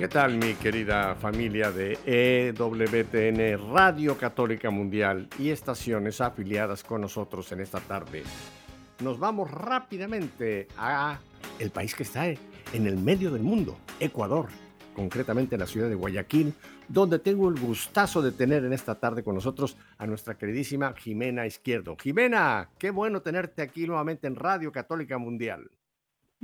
¿Qué tal mi querida familia de EWTN Radio Católica Mundial y estaciones afiliadas con nosotros en esta tarde? Nos vamos rápidamente a el país que está en el medio del mundo, Ecuador, concretamente en la ciudad de Guayaquil, donde tengo el gustazo de tener en esta tarde con nosotros a nuestra queridísima Jimena Izquierdo. Jimena, qué bueno tenerte aquí nuevamente en Radio Católica Mundial.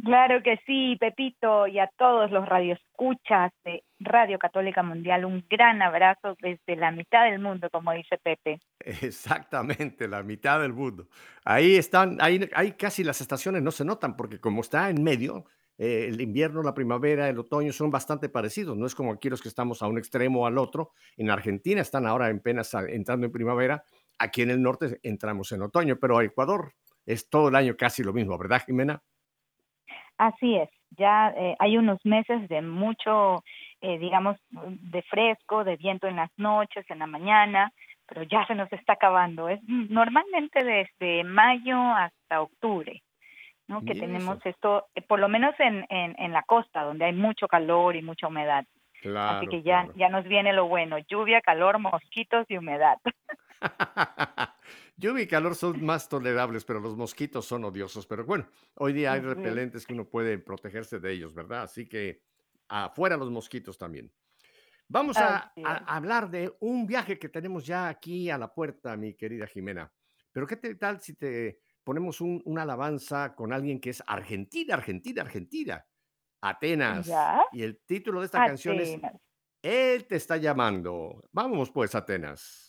Claro que sí, Pepito, y a todos los radioescuchas de Radio Católica Mundial, un gran abrazo desde la mitad del mundo, como dice Pepe. Exactamente, la mitad del mundo. Ahí están, ahí, ahí casi las estaciones no se notan, porque como está en medio, eh, el invierno, la primavera, el otoño son bastante parecidos. No es como aquí los que estamos a un extremo o al otro. En Argentina están ahora apenas entrando en primavera. Aquí en el norte entramos en otoño, pero Ecuador es todo el año casi lo mismo, ¿verdad, Jimena? Así es, ya eh, hay unos meses de mucho, eh, digamos, de fresco, de viento en las noches, en la mañana, pero ya se nos está acabando. Es normalmente desde mayo hasta octubre, ¿no? Que tenemos esto, eh, por lo menos en, en, en, la costa, donde hay mucho calor y mucha humedad. Así que ya, ya nos viene lo bueno, lluvia, calor, mosquitos y humedad. Lluvia y calor son más tolerables, pero los mosquitos son odiosos. Pero bueno, hoy día hay repelentes que uno puede protegerse de ellos, ¿verdad? Así que afuera los mosquitos también. Vamos a, hablar de un viaje que tenemos ya aquí a la puerta, mi querida Jimena. Pero ¿qué tal si te ponemos una alabanza con alguien que es Argentina, Argentina, Argentina? Atenas. Y el título de esta canción es Él te está llamando. Vamos pues, Atenas.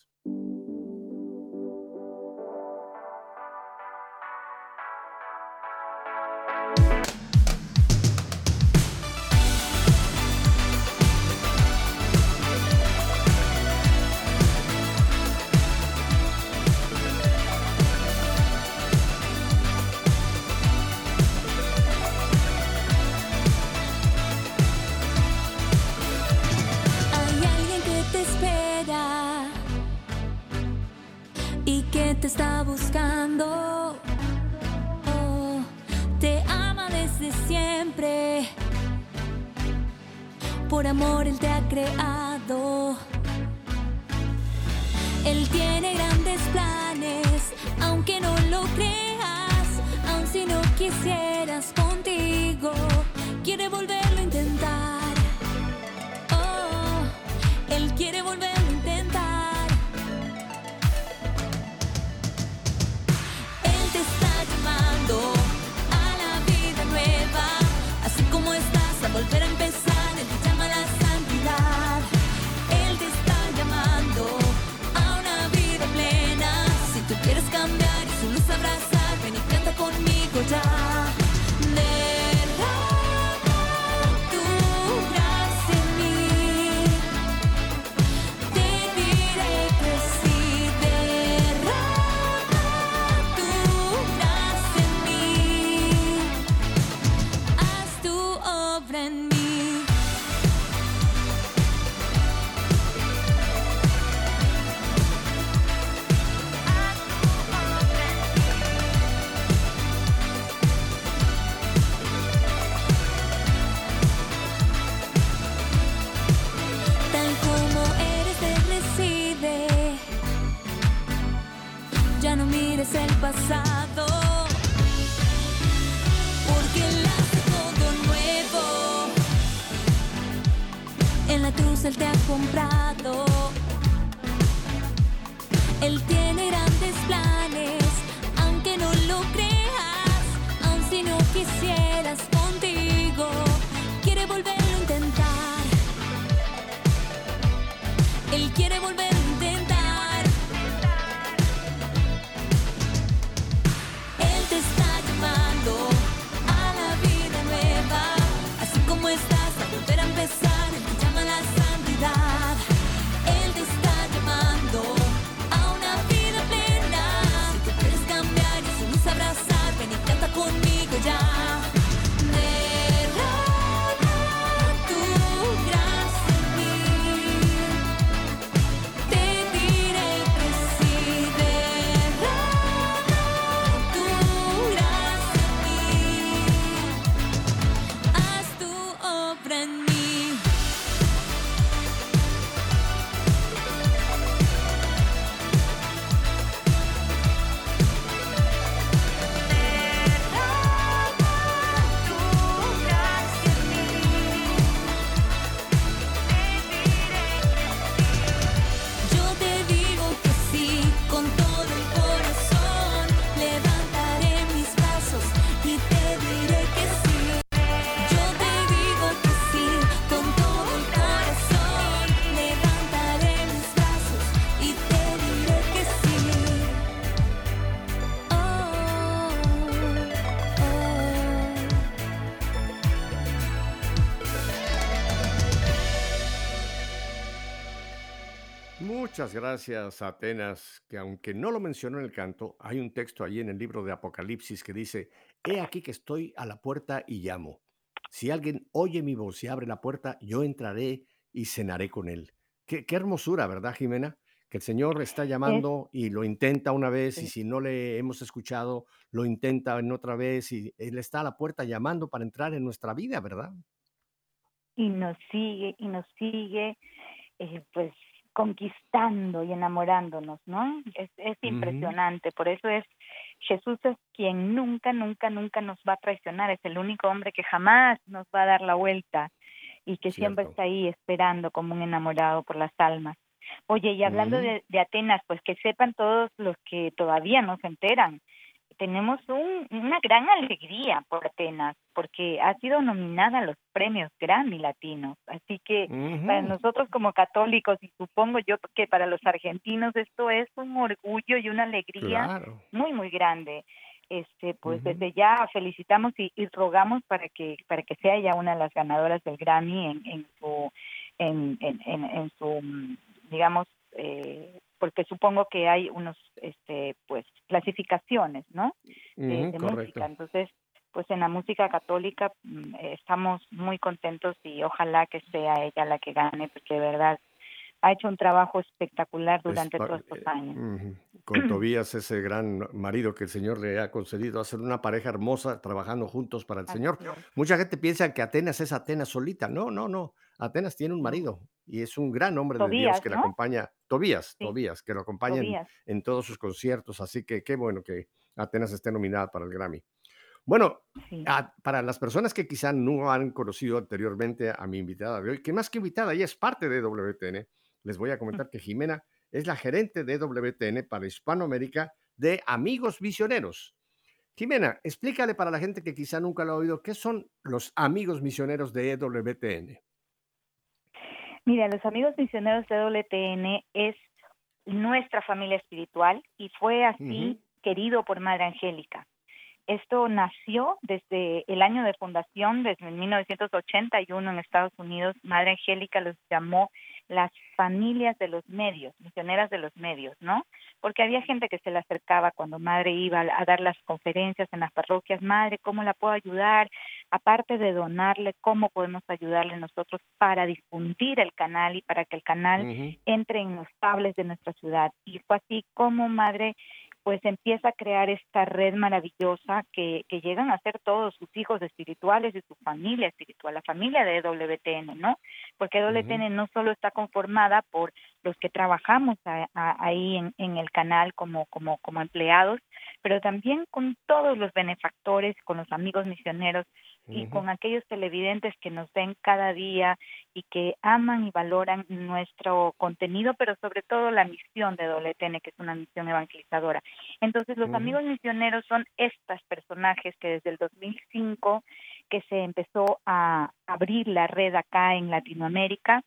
Gracias, Atenas, que aunque no lo mencionó en el canto, hay un texto allí en el libro de Apocalipsis que dice, He aquí que estoy a la puerta y llamo. Si alguien oye mi voz y abre la puerta, yo entraré y cenaré con él. Qué, hermosura, ¿verdad, Jimena? Que el Señor está llamando y lo intenta una vez y si no le hemos escuchado, lo intenta en otra vez y Él está a la puerta llamando para entrar en nuestra vida, ¿verdad? Y nos sigue y nos sigue, eh, pues conquistando y enamorándonos, ¿no? Es, es impresionante, por eso es Jesús es quien nunca, nunca, nunca nos va a traicionar, es el único hombre que jamás nos va a dar la vuelta y que siempre está ahí esperando como un enamorado por las almas. Oye, y hablando de, de, Atenas, pues que sepan todos los que todavía no se enteran, tenemos un, una gran alegría por Atenas, porque ha sido nominada a los premios Grammy Latinos. Así que para nosotros como católicos, y supongo yo que para los argentinos esto es un orgullo y una alegría muy, muy grande. Este, pues desde ya felicitamos y, rogamos para que para que sea ya una de las ganadoras del Grammy en, en su en, en, en su digamos eh, porque supongo que hay unos este pues clasificaciones no de, música. Entonces pues en la música católica mm, estamos muy contentos y ojalá que sea ella la que gane porque de verdad ha hecho un trabajo espectacular durante todos estos años. Con Tobías, ese gran marido que el Señor le ha concedido, hacer una pareja hermosa trabajando juntos para el Señor. Mucha gente piensa que Atenas es Atenas solita. No, no, no. Atenas tiene un marido y es un gran hombre de Dios que le acompaña, Tobías, Tobías, que lo acompaña en, todos sus conciertos. Así que qué bueno que Atenas esté nominada para el Grammy. Bueno, para las personas que quizá no han conocido anteriormente a mi invitada de hoy, que más que invitada, ella es parte de WTN, les voy a comentar que Jimena es la gerente de WTN para Hispanoamérica de Amigos Misioneros. Jimena, explícale para la gente que quizá nunca lo ha oído, ¿qué son los amigos misioneros de WTN? Mira, los amigos misioneros de WTN es nuestra familia espiritual y fue así querido por Madre Angélica. Esto nació desde el año de fundación, desde 1981 en Estados Unidos. Madre Angélica los llamó las familias de los medios, misioneras de los medios, ¿no? Porque había gente que se le acercaba cuando madre iba a dar las conferencias en las parroquias, madre, ¿cómo la puedo ayudar? Aparte de donarle, ¿cómo podemos ayudarle nosotros para difundir el canal y para que el canal entre en los tables de nuestra ciudad? Y fue así como madre pues empieza a crear esta red maravillosa que, que llegan a ser todos sus hijos espirituales y su familia espiritual, la familia de WTN, ¿no? Porque WTN no solo está conformada por los que trabajamos ahí en, en, el canal como, como, como empleados, pero también con todos los benefactores, con los amigos misioneros y con aquellos televidentes que nos ven cada día y que aman y valoran nuestro contenido, pero sobre todo la misión de WTN, que es una misión evangelizadora. Entonces, los amigos misioneros son estos personajes que desde el 2005 que se empezó a abrir la red acá en Latinoamérica,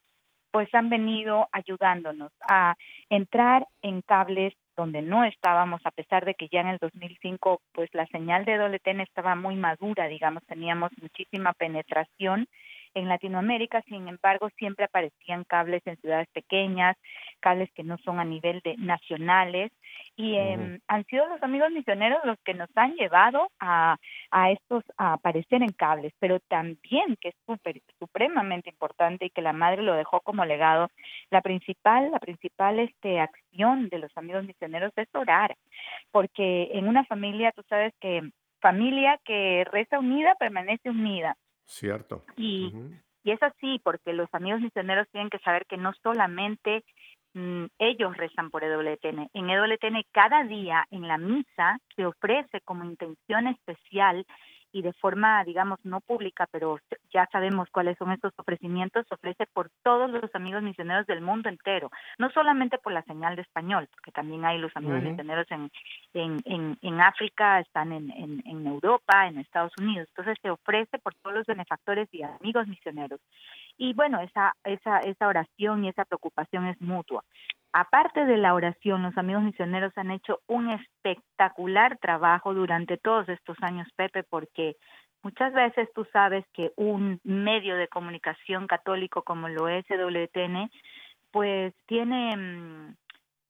pues han venido ayudándonos a entrar en cables donde no estábamos, a pesar de que ya en el 2005 pues la señal de WTN estaba muy madura, digamos, teníamos muchísima penetración en Latinoamérica, sin embargo, siempre aparecían cables en ciudades pequeñas, cables que no son a nivel de nacionales, y em, han sido los amigos misioneros los que nos han llevado a, a estos a aparecer en cables, pero también que es super, supremamente importante y que la madre lo dejó como legado, la principal, la principal este acción de los amigos misioneros es orar, porque en una familia, tú sabes que familia que reza unida permanece unida. Cierto. Y, y es así, porque los amigos misioneros tienen que saber que no solamente mm, ellos rezan por EWTN. En EWTN cada día en la misa se ofrece como intención especial y de forma, digamos, no pública, pero ya sabemos cuáles son estos ofrecimientos, se ofrece por todos los amigos misioneros del mundo entero, no solamente por la señal de español, porque también hay los amigos misioneros en, en, en, África, están en, en, en Europa, en Estados Unidos, entonces se ofrece por todos los benefactores y amigos misioneros. Y bueno, esa, esa, esa oración y esa preocupación es mutua. Aparte de la oración, los amigos misioneros han hecho un espectacular trabajo durante todos estos años, Pepe, porque muchas veces tú sabes que un medio de comunicación católico como lo es WTN, pues tiene mm,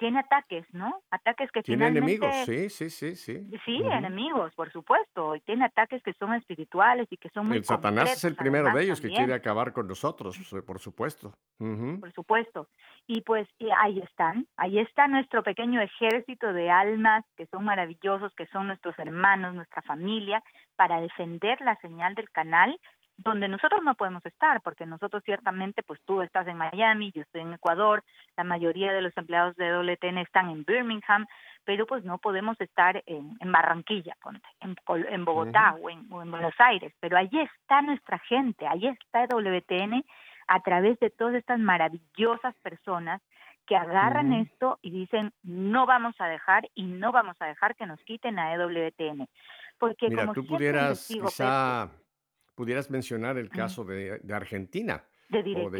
tiene ataques, ¿no? Ataques que Tiene finalmente... enemigos, sí, sí, sí, sí. Sí, enemigos, por supuesto. Y tiene ataques que son espirituales y que son muy El Satanás es el primero de ellos que quiere acabar con nosotros, eh, por supuesto. Por supuesto. Y pues y ahí están, ahí está nuestro pequeño ejército de almas que son maravillosos, que son nuestros hermanos, nuestra familia, para defender la señal del canal donde nosotros no podemos estar, porque nosotros ciertamente, pues tú estás en Miami, yo estoy en Ecuador, la mayoría de los empleados de WTN están en Birmingham, pero pues no podemos estar en, en Barranquilla, ponte, en, en Bogotá o, en, o en Buenos Aires, pero allí está nuestra gente, allí está WTN a través de todas estas maravillosas personas que agarran esto y dicen no vamos a dejar y no vamos a dejar que nos quiten a EWTN. Porque Mira, como tú pudieras, digo, pudieras mencionar el caso de, de Argentina. de o de-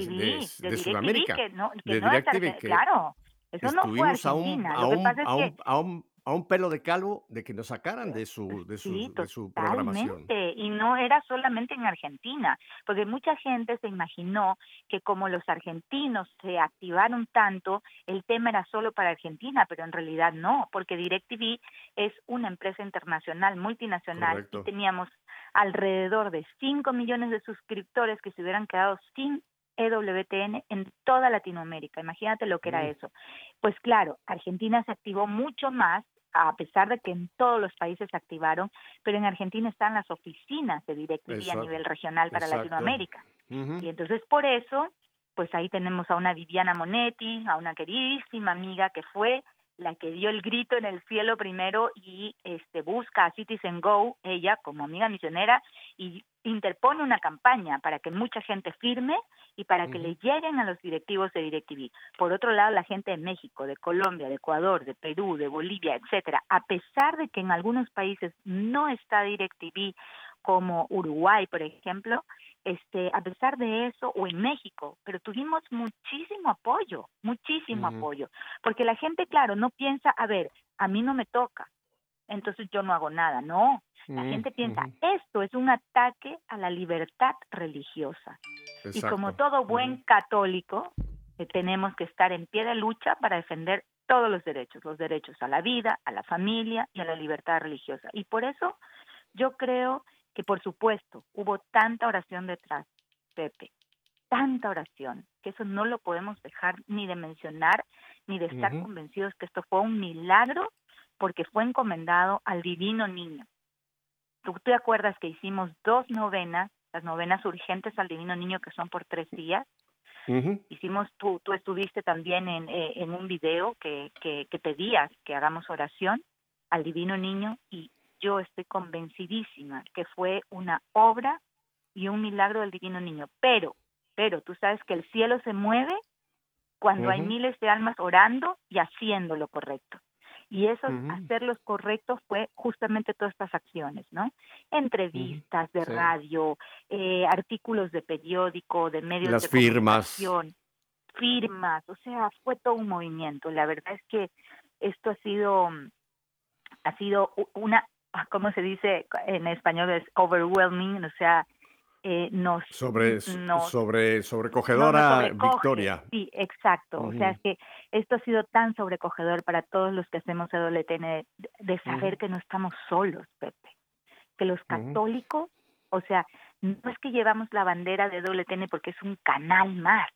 de- Sudamérica, que no, que de no es DirecTV, Arge- que claro, eso no fue Estuvimos a un, Argentina, a lo que un, pasa es a que un, a un, a un pelo de calvo de que nos sacaran de su, de su, Sí, de su programación. Y no era solamente en Argentina, porque mucha gente se imaginó que como los argentinos se activaron tanto, el tema era solo para Argentina, pero en realidad no, porque DirecTV es una empresa internacional, multinacional, Correcto. y teníamos alrededor de 5 millones de suscriptores que se hubieran quedado sin EWTN en toda Latinoamérica. Imagínate lo que era Mm. eso. Pues claro, Argentina se activó mucho más, a pesar de que en todos los países se activaron, pero en Argentina están las oficinas de DirecTV a nivel regional para exacto. Latinoamérica. Y entonces por eso, pues ahí tenemos a una Viviana Monetti, a una queridísima amiga que fue la que dio el grito en el cielo primero y este busca a Citizen Go, ella como amiga misionera, y interpone una campaña para que mucha gente firme y para que le lleguen a los directivos de DirecTV. Por otro lado, la gente de México, de Colombia, de Ecuador, de Perú, de Bolivia, etcétera, a pesar de que en algunos países no está DirecTV como Uruguay, por ejemplo, este, a pesar de eso, o en México, pero tuvimos muchísimo apoyo, muchísimo apoyo, porque la gente, claro, no piensa, a ver, a mí no me toca, entonces yo no hago nada, no, la Mm, gente piensa, esto es un ataque a la libertad religiosa. Y como todo buen católico, eh, tenemos que estar en pie de lucha para defender todos los derechos, los derechos a la vida, a la familia y a la libertad religiosa. Y por eso yo creo que, por supuesto, hubo tanta oración detrás, Pepe, tanta oración, que eso no lo podemos dejar ni de mencionar, ni de estar convencidos que esto fue un milagro porque fue encomendado al divino niño. ¿Tú te acuerdas que hicimos dos novenas, las novenas urgentes al divino niño que son por tres días? Ujú. hicimos, tú, tú estuviste también en, eh, en un video que, que, que pedías que hagamos oración al Divino Niño y yo estoy convencidísima que fue una obra y un milagro del Divino Niño. Pero, pero tú sabes que el cielo se mueve cuando hay Ujú. miles de almas orando y haciendo lo correcto. Y eso, Ujú. hacer lo correcto fue justamente todas estas acciones, ¿no? Entrevistas de sí. radio, eh, artículos de periódico, de medios Las de firmas. comunicación, firmas, o sea, fue todo un movimiento. La verdad es que esto ha sido, mm, ha sido una, ah, ¿cómo se dice en español? Es overwhelming, o sea, eh, nos Sobre, nos- sobre, no, nos sobrecogedora sobrecoge. victoria. Sí, exacto. O sea, es que esto ha sido tan sobrecogedor para todos los que hacemos EWTN de, de saber que no estamos solos, Pepe. Que los católicos, o sea, no es que llevamos la bandera de WTN porque es un canal más.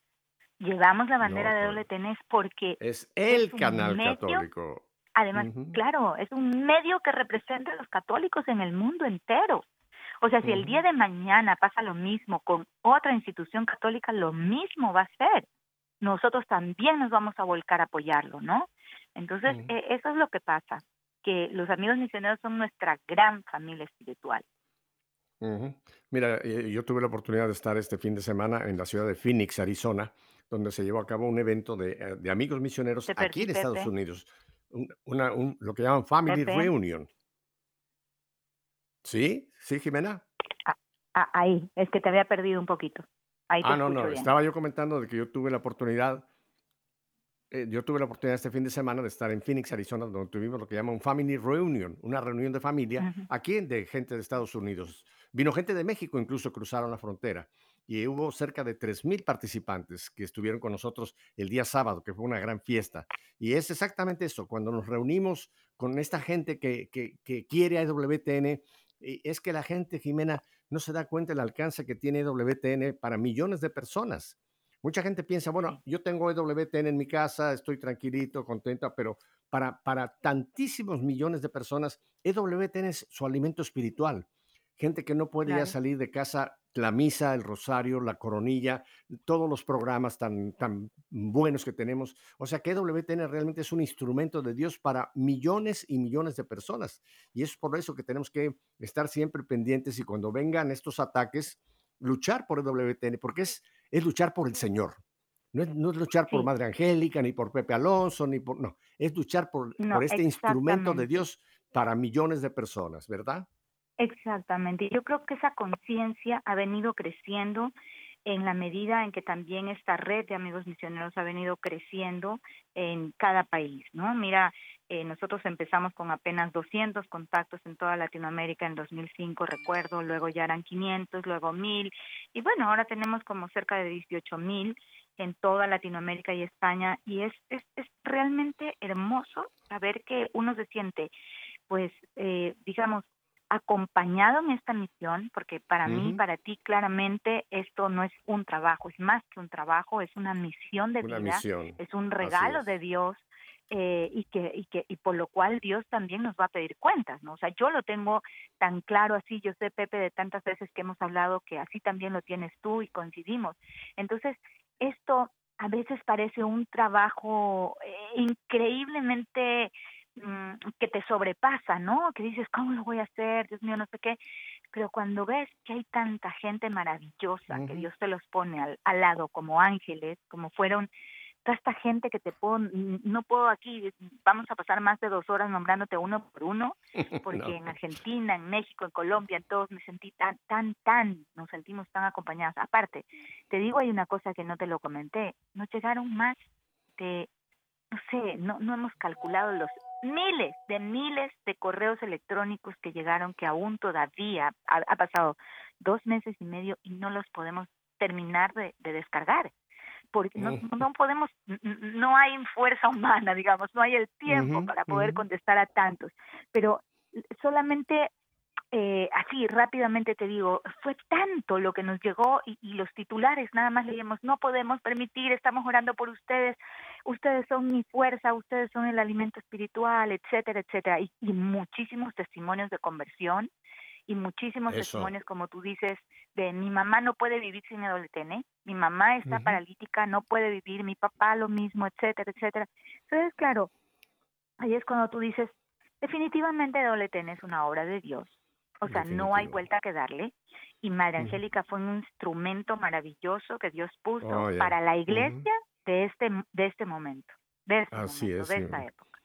Llevamos la bandera No, de. WTN es porque, Es el canal medio católico. además, claro, es un medio que representa a los católicos en el mundo entero. O sea, si el día de mañana pasa lo mismo con otra institución católica, lo mismo va a ser. Nosotros también nos vamos a volcar a apoyarlo, ¿no? Entonces, eh, eso es lo que pasa, que los amigos misioneros son nuestra gran familia espiritual. Mira, eh, yo tuve la oportunidad de estar este fin de semana en la ciudad de Phoenix, Arizona, donde se llevó a cabo un evento de, eh, de amigos misioneros aquí en Estados. Unidos, un- una, un- lo que llaman Family Pepe. Reunion. ¿Sí? ¿Sí, Jimena? Ah, ahí, es que te había perdido un poquito. Ahí te Ah, no, no, bien. estaba yo comentando de que yo tuve la oportunidad, eh, yo tuve la oportunidad este fin de semana de estar en Phoenix, Arizona, donde tuvimos lo que llaman un Family Reunion, una reunión de familia, aquí de gente de Estados Unidos, Vino gente de México, incluso cruzaron la frontera y hubo cerca de 3.000 participantes que estuvieron con nosotros el día sábado, que fue una gran fiesta. Y es exactamente eso, cuando nos reunimos con esta gente que, que, quiere a WTN, es que la gente, Jimena, no se da cuenta del alcance que tiene WTN para millones de personas. Mucha gente piensa, bueno, yo tengo EWTN en mi casa, estoy tranquilito, contenta, pero para, para tantísimos millones de personas, EWTN es su alimento espiritual. Gente que no puede ya salir de casa la misa, el rosario, la coronilla, todos los programas tan, tan buenos que tenemos. O sea que WTN realmente es un instrumento de Dios para millones y millones de personas. Y es por eso que tenemos que estar siempre pendientes y cuando vengan estos ataques, luchar por WTN, porque es, es luchar por el Señor. No es, luchar por Madre Angélica, ni por Pepe Alonso, ni por... No, es luchar por, por este instrumento de Dios para millones de personas, ¿verdad? Exactamente. Yo creo que esa conciencia ha venido creciendo en la medida en que también esta red de amigos misioneros ha venido creciendo en cada país, ¿no? Mira, eh, nosotros empezamos con apenas 200 contactos en toda Latinoamérica en 2005, recuerdo, luego ya eran 500, luego 1000, y bueno, ahora tenemos como cerca de 18 mil en toda Latinoamérica y España, y es, es, es realmente hermoso saber que uno se siente, pues, eh, digamos, acompañado en esta misión, porque para mí, para ti, claramente esto no es un trabajo, es más que un trabajo, es una misión de vida, es un regalo de Dios. Eh, y que y que y por lo cual Dios también nos va a pedir cuentas, ¿no? O sea, yo lo tengo tan claro así, yo sé Pepe de tantas veces que hemos hablado que así también lo tienes tú y coincidimos. Entonces, esto a veces parece un trabajo eh, increíblemente Mm, que te sobrepasa, ¿no? Que dices, ¿cómo lo voy a hacer? Dios mío, no sé qué. Pero cuando ves que hay tanta gente maravillosa, que Dios te los pone al, al, lado como ángeles, como fueron toda esta gente que te puedo, no puedo aquí, vamos a pasar más de dos horas nombrándote uno por uno, porque en Argentina, en México, en Colombia, en todos me sentí tan, tan, tan, nos sentimos tan acompañadas. Aparte, te digo, hay una cosa que no te lo comenté, nos llegaron más de, no sé, no, no hemos calculado los miles de miles de correos electrónicos que llegaron que aún todavía ha, pasado dos meses y medio y no los podemos terminar de, descargar porque no, no, podemos, no hay fuerza humana, digamos, no hay el tiempo para poder contestar a tantos, pero solamente eh, así rápidamente te digo, fue tanto lo que nos llegó y, los titulares nada más leíamos, no podemos permitir, estamos orando por ustedes, ustedes son mi fuerza, ustedes son el alimento espiritual, etcétera, etcétera, y, muchísimos testimonios de conversión y muchísimos testimonios, como tú dices, de mi mamá no puede vivir sin WTN, mi mamá está paralítica, no puede vivir, mi papá lo mismo, etcétera, etcétera. Entonces, claro, ahí es cuando tú dices, definitivamente WTN es una obra de Dios, o sea, no hay vuelta que darle. Y Madre Angélica fue un instrumento maravilloso que Dios puso oh, para la iglesia de este de este momento, de este Así momento, de esta época.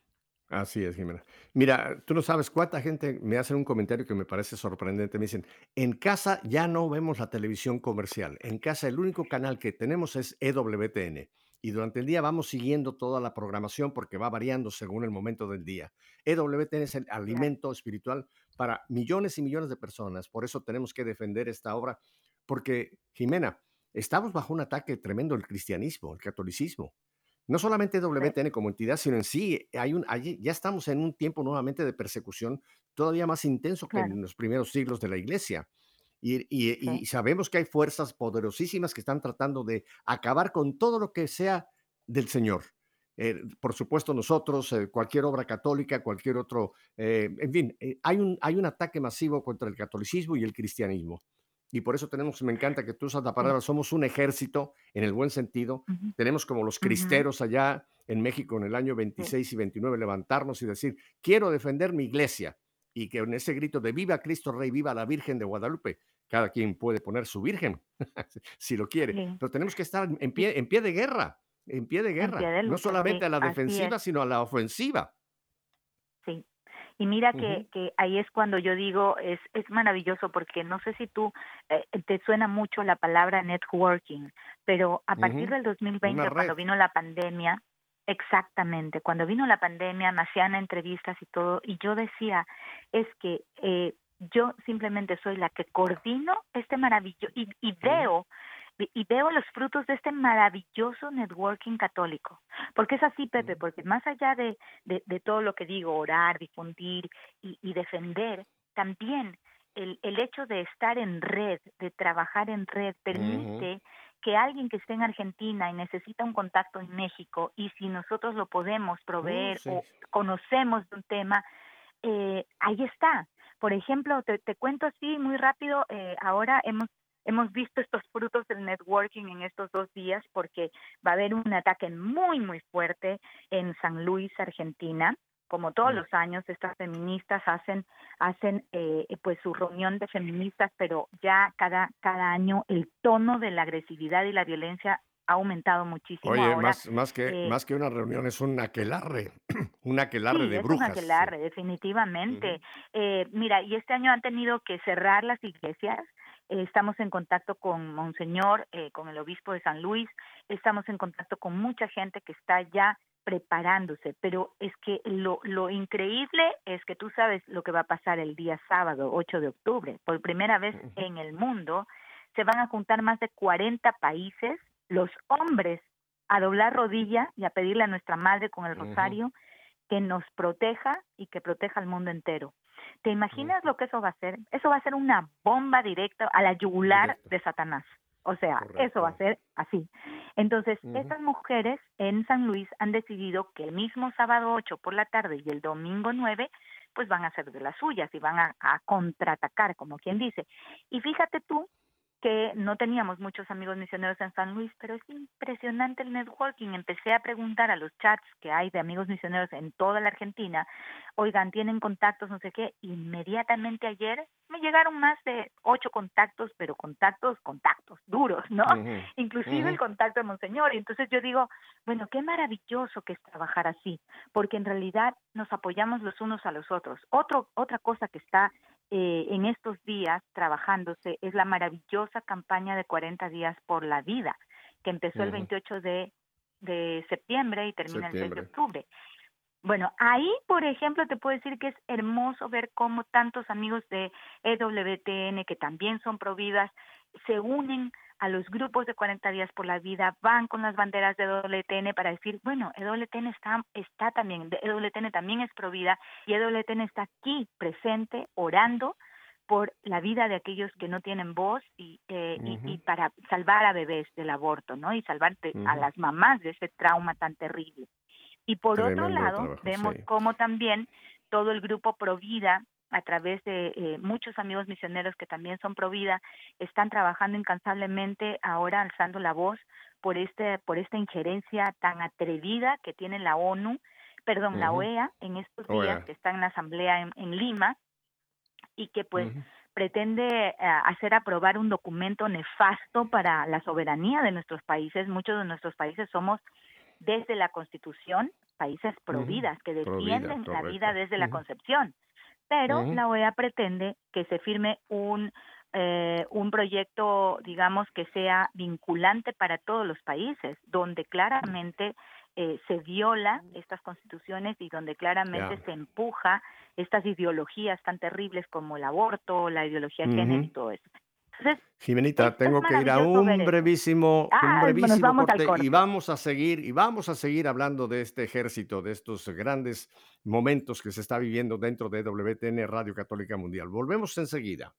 Así es, Jimena. Mira, tú no sabes cuánta gente me hace un comentario que me parece sorprendente. Me dicen, en casa ya no vemos la televisión comercial. En casa el único canal que tenemos es EWTN y durante el día vamos siguiendo toda la programación porque va variando según el momento del día. EWTN es el alimento espiritual para millones y millones de personas. Por eso tenemos que defender esta obra, porque, Jimena, estamos bajo un ataque tremendo del cristianismo, el catolicismo. No solamente EWTN como entidad, sino en sí, hay un, ya estamos en un tiempo nuevamente de persecución todavía más intenso que en los primeros siglos de la iglesia. Y, sabemos que hay fuerzas poderosísimas que están tratando de acabar con todo lo que sea del Señor. Eh, por supuesto, nosotros, eh, cualquier obra católica, cualquier otro, eh, en fin, hay, un, hay un ataque masivo contra el catolicismo y el cristianismo. Y por eso tenemos, me encanta que tú usas la palabra, somos un ejército en el buen sentido. Tenemos como los cristeros allá en México en el año 26 y 29 levantarnos y decir, quiero defender mi iglesia y que en ese grito de viva Cristo Rey, viva la Virgen de Guadalupe, cada quien puede poner su Virgen si lo quiere, pero tenemos que estar en pie, en pie de guerra, en pie de guerra, no solamente a la defensiva, sino a la ofensiva. Sí. Y mira que, que, ahí es cuando yo digo, es, es maravilloso porque no sé si tú eh, te suena mucho la palabra networking, pero a partir del 2020, cuando vino la pandemia, Exactamente. Cuando vino la pandemia me hacían entrevistas y todo, y yo decía, es que eh, yo simplemente soy la que coordino este maravilloso y, y veo y veo los frutos de este maravilloso networking católico. Porque es así, Pepe, porque más allá de, de, todo lo que digo, orar, difundir y, y defender, también el, el, hecho de estar en red, de trabajar en red, permite que alguien que esté en Argentina y necesita un contacto en México y si nosotros lo podemos proveer o conocemos de un tema, eh, ahí está. Por ejemplo, te, te cuento así muy rápido, eh, ahora hemos hemos visto estos frutos del networking en estos dos días porque va a haber un ataque muy, muy fuerte en San Luis, Argentina. Como todos los años, estas feministas hacen, hacen eh, pues su reunión de feministas, pero ya cada, cada año el tono de la agresividad y la violencia ha aumentado muchísimo. Oye, más, más, que, eh más que una reunión, es un aquelarre, un aquelarre de es brujas. Un aquelarre, definitivamente. eh, mira, y este año han tenido que cerrar las iglesias estamos en contacto con Monseñor, eh, con el obispo de San Luis, estamos en contacto con mucha gente que está ya preparándose, pero es que lo, lo increíble es que tú sabes lo que va a pasar el día sábado, 8 de octubre. Por primera vez en el mundo se van a juntar más de 40 países, los hombres a doblar rodilla y a pedirle a nuestra madre con el rosario que nos proteja y que proteja al mundo entero. ¿Te imaginas lo que eso va a ser? Eso va a ser una bomba directa a la yugular de Satanás. O sea, eso va a ser así. Entonces, estas mujeres en San Luis han decidido que el mismo sábado 8 por la tarde y el domingo 9, pues van a hacer de las suyas y van a, a contraatacar, como quien dice. Y fíjate tú que no teníamos muchos amigos misioneros en San Luis, pero es impresionante el networking. Empecé a preguntar a los chats que hay de amigos misioneros en toda la Argentina, oigan, tienen contactos, no sé qué. Inmediatamente ayer me llegaron más de ocho contactos, pero contactos, contactos duros, ¿no? Inclusive el contacto de Monseñor. Y entonces yo digo, bueno, qué maravilloso que es trabajar así, porque en realidad nos apoyamos los unos a los otros. Otro, otra cosa que está eh, en estos días trabajándose es la maravillosa campaña de 40 días por la vida, que empezó el 28 de, de septiembre y termina el 6 de octubre. Bueno, ahí, por ejemplo, te puedo decir que es hermoso ver cómo tantos amigos de EWTN, que también son providas, se unen a los grupos de 40 días por la vida, van con las banderas de EWTN para decir, bueno, EWTN está, está también, EWTN también es provida y EWTN está aquí presente, orando por la vida de aquellos que no tienen voz y, eh, y, para salvar a bebés del aborto, ¿no? Y salvar a las mamás de ese trauma tan terrible. Y por otro lado, vemos cómo también todo el grupo Provida a través de eh, muchos amigos misioneros que también son pro vida, están trabajando incansablemente ahora alzando la voz por este por esta injerencia tan atrevida que tiene la ONU, perdón, la OEA en estos días que está en la asamblea en, Lima y que pues pretende eh, hacer aprobar un documento nefasto para la soberanía de nuestros países. Muchos de nuestros países somos desde la Constitución países providas que defienden la vida desde la concepción pero la OEA pretende que se firme un eh, un proyecto, digamos, que sea vinculante para todos los países, donde claramente eh, se viola estas constituciones y donde claramente se empuja estas ideologías tan terribles como el aborto, la ideología de género y todo eso. Jimenita, tengo que ir a un brevísimo, un ah, brevísimo corte y vamos a seguir y vamos a seguir hablando de este ejército, de estos grandes momentos que se está viviendo dentro de WTN Radio Católica Mundial. Volvemos enseguida.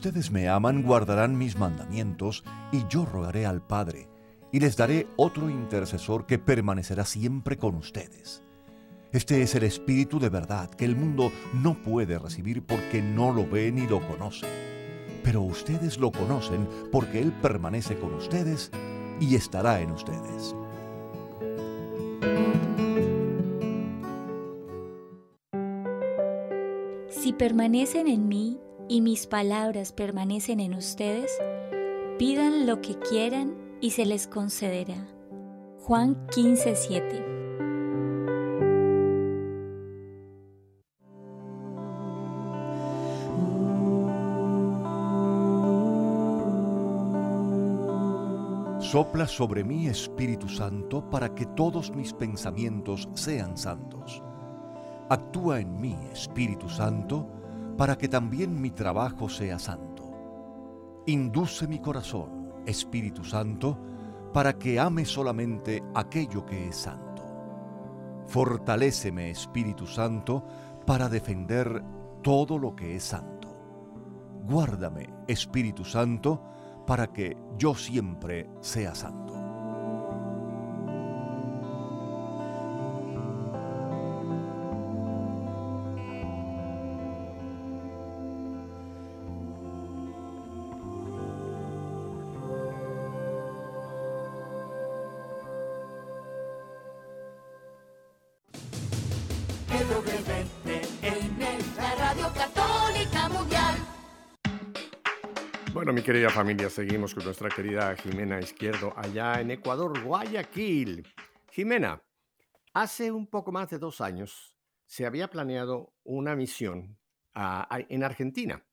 Ustedes me aman, guardarán mis mandamientos, y yo rogaré al Padre, y les daré otro intercesor que permanecerá siempre con ustedes. Este es el Espíritu de verdad que el mundo no puede recibir porque no lo ve ni lo conoce. Pero ustedes lo conocen porque Él permanece con ustedes y estará en ustedes. Si permanecen en mí y mis palabras permanecen en ustedes, pidan lo que quieran y se les concederá. Juan 15, 7. Sopla sobre mí, Espíritu Santo, para que todos mis pensamientos sean santos. Actúa en mí, Espíritu Santo, para que también mi trabajo sea santo. Induce mi corazón, Espíritu Santo, para que ame solamente aquello que es santo. Fortaléceme, Espíritu Santo, para defender todo lo que es santo. Guárdame, Espíritu Santo, para que yo siempre sea santo. Querida familia, seguimos con nuestra querida Jimena Izquierdo allá en Ecuador, Guayaquil. Jimena, hace un poco más de dos años se había planeado una misión en Argentina.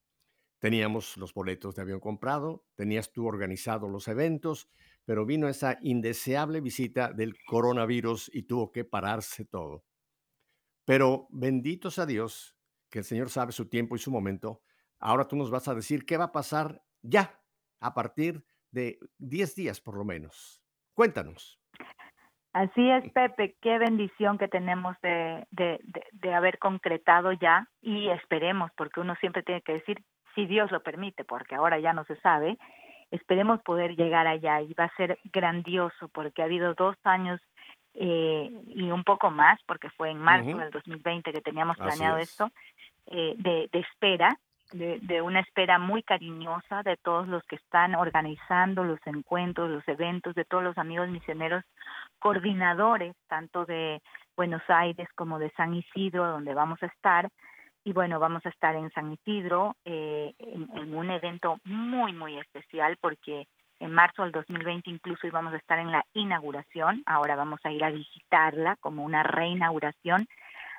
Teníamos los boletos de avión comprado, tenías tú organizado los eventos, pero vino esa indeseable visita del coronavirus y tuvo que pararse todo. Pero benditos a Dios, que el Señor sabe su tiempo y su momento. Ahora tú nos vas a decir qué va a pasar ya, a partir de 10 días por lo menos. Cuéntanos. Así es, Pepe, qué bendición que tenemos de, de, de, haber concretado ya y esperemos, porque uno siempre tiene que decir, si Dios lo permite, porque ahora ya no se sabe, esperemos poder llegar allá y va a ser grandioso, porque ha habido dos años eh, y un poco más, porque fue en marzo del 2020 que teníamos planeado esto, eh, de, de espera de, una espera muy cariñosa de todos los que están organizando los encuentros, los eventos, de todos los amigos misioneros, coordinadores, tanto de Buenos Aires como de San Isidro, donde vamos a estar. Y bueno, vamos a estar en San Isidro eh, en, un evento muy, muy especial porque en marzo del 2020 incluso íbamos a estar en la inauguración, ahora vamos a ir a visitarla como una reinauguración,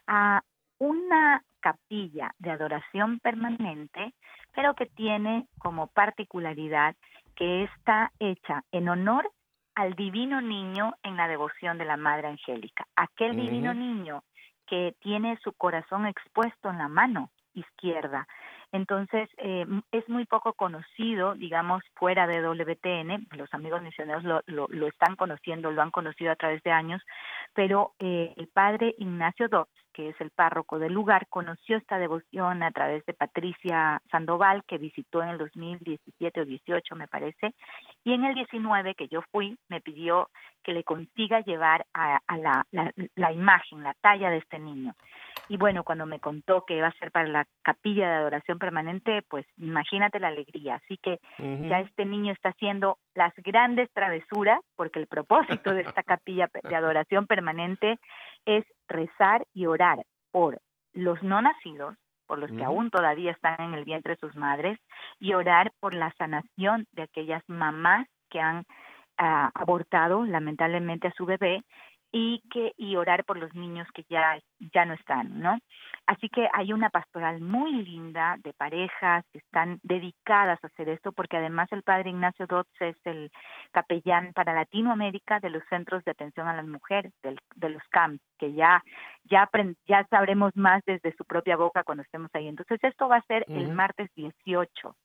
a una capilla de adoración permanente, pero que tiene como particularidad que está hecha en honor al divino niño en la devoción de la Madre Angélica. Aquel divino niño que tiene su corazón expuesto en la mano izquierda. Entonces, eh, es muy poco conocido, digamos, fuera de WTN, los amigos misioneros lo, lo, lo, están conociendo, lo han conocido a través de años, pero eh, el padre Ignacio Dotz, que es el párroco del lugar, conoció esta devoción a través de Patricia Sandoval, que visitó en el 2017 o 18, me parece, y en el 19 que yo fui, me pidió que le consiga llevar a, la, la, imagen, la talla de este niño. Y bueno, cuando me contó que iba a ser para la capilla de adoración permanente, pues imagínate la alegría. Así que ya este niño está haciendo las grandes travesuras, porque el propósito de esta capilla de adoración permanente es rezar y orar por los no nacidos, por los que aún todavía están en el vientre de sus madres, y orar por la sanación de aquellas mamás que han ah, abortado lamentablemente a su bebé y que y orar por los niños que ya ya no están, ¿no? Así que hay una pastoral muy linda de parejas que están dedicadas a hacer esto porque además el padre Ignacio Dotz es el capellán para Latinoamérica de los centros de atención a las mujeres del, de los CAMPS, que ya ya ya sabremos más desde su propia boca cuando estemos ahí. Entonces esto va a ser el martes 18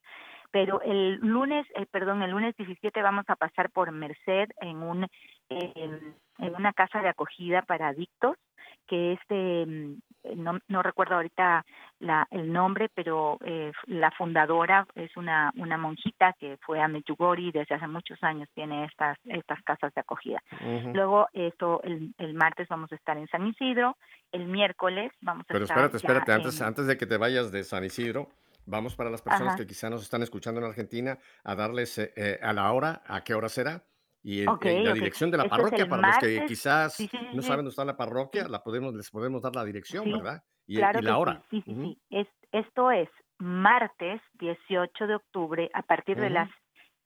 pero el lunes, eh, perdón, el lunes 17 vamos a pasar por Merced en un en, una casa de acogida para adictos que es de, mm, no, no recuerdo ahorita la, el nombre, pero eh, la fundadora es una, una monjita que fue a Medjugorje y desde hace muchos años tiene estas, estas casas de acogida. Luego, esto, el, el, martes vamos a estar en San Isidro, el miércoles vamos a pero estar... Pero espérate, espérate, antes, antes de que te vayas de San Isidro, Vamos para las personas que quizá nos están escuchando en Argentina a darles eh, eh, a la hora, a qué hora será y, la dirección de la parroquia para los que quizás no saben dónde está la parroquia, la podemos les podemos dar la dirección, ¿verdad? Y, la hora. Sí, sí, sí. esto es martes 18 de octubre a partir de las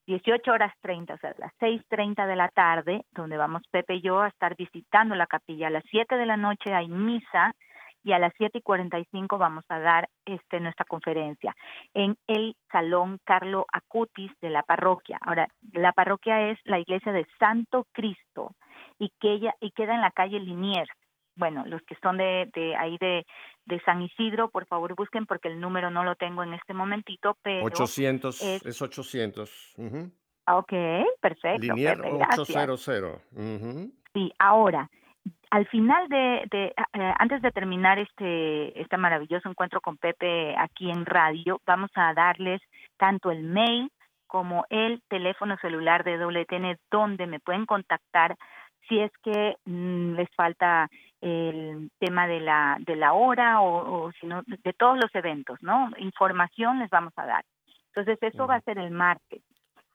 18 horas 30, o sea, las 6.30 de la tarde, donde vamos Pepe y yo a estar visitando la capilla. A las 7 de la noche hay misa y a las 7 y 45 vamos a dar este, nuestra conferencia en el Salón Carlo Acutis de la parroquia. Ahora, la parroquia es la iglesia de Santo Cristo y, que ella, y queda en la calle Liniers. Bueno, los que son de, de ahí de, de San Isidro, por favor busquen porque el número no lo tengo en este momentito, pero... 800, es, 800. Ok, perfecto. Linier 800. Sí, ahora, al final de, de eh, antes de terminar este este maravilloso encuentro con Pepe aquí en radio, vamos a darles tanto el mail como el teléfono celular de WTN donde me pueden contactar si es que mm, les falta el tema de la de la hora o, o si no de todos los eventos, ¿no? Información les vamos a dar. Entonces eso va a ser el martes.